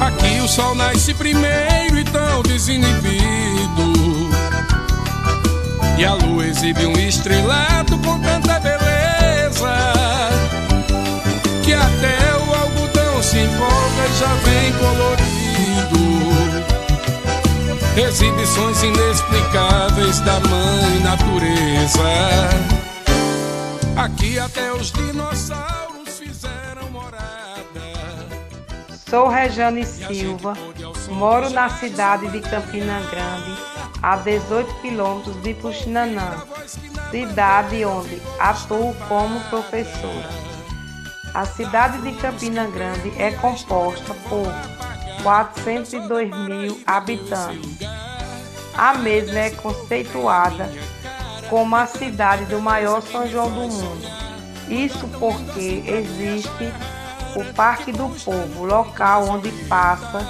Aqui o sol nasce primeiro e tão desinibido. E a lua exibe um estrelado com tanta beleza que até o algodão se empolga e já vem colorido. Exibições inexplicáveis da mãe natureza. Aqui até os dinossauros. Sou Rejane Silva, moro na cidade de Campina Grande a 18 quilômetros de Puxinanã, cidade onde atuo como professora. A cidade de Campina Grande é composta por 402 mil habitantes. A mesma é conceituada como a cidade do maior São João do mundo. Isso porque existe o Parque do Povo, local onde passa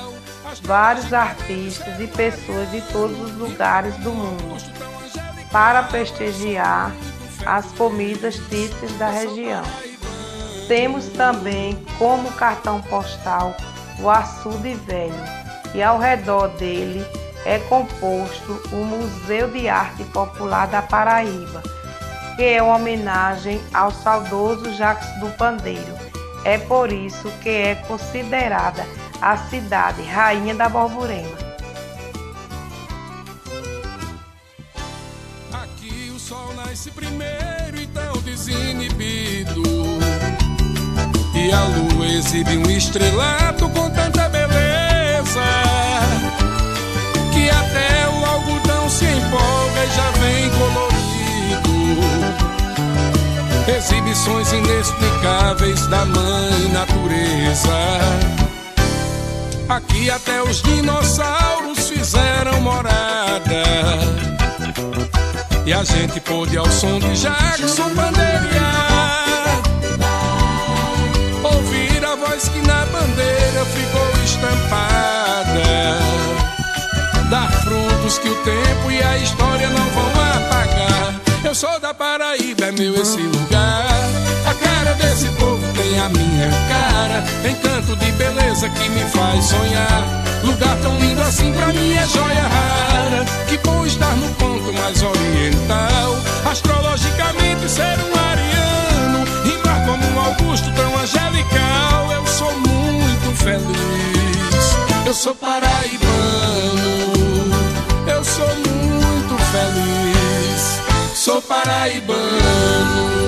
vários artistas e pessoas de todos os lugares do mundo para prestigiar as comidas típicas da região. Temos também como cartão postal o Açude Velho e ao redor dele é composto o Museu de Arte Popular da Paraíba, que é uma homenagem ao saudoso Jacques do Pandeiro. É por isso que é considerada a cidade rainha da Borborema. Aqui o sol nasce primeiro e tão desinibido. E a lua exibe um estrelato Inexplicáveis da mãe natureza Aqui até os dinossauros fizeram morada. E a gente pôde ao som de Jackson bandeirar. Ouvir a voz que na bandeira ficou estampada. Dar frutos que o tempo e a história não vão apagar. Eu sou da Paraíba, é meu esse lugar. A cara desse povo tem a minha cara. Encanto de beleza que me faz sonhar. Lugar tão lindo assim pra mim é joia rara. Que bom estar no ponto mais oriental. Astrologicamente ser um ariano. Rimar como um Augusto tão angelical. Eu sou muito feliz. Eu sou paraibano. Eu sou muito feliz. Sou paraibano.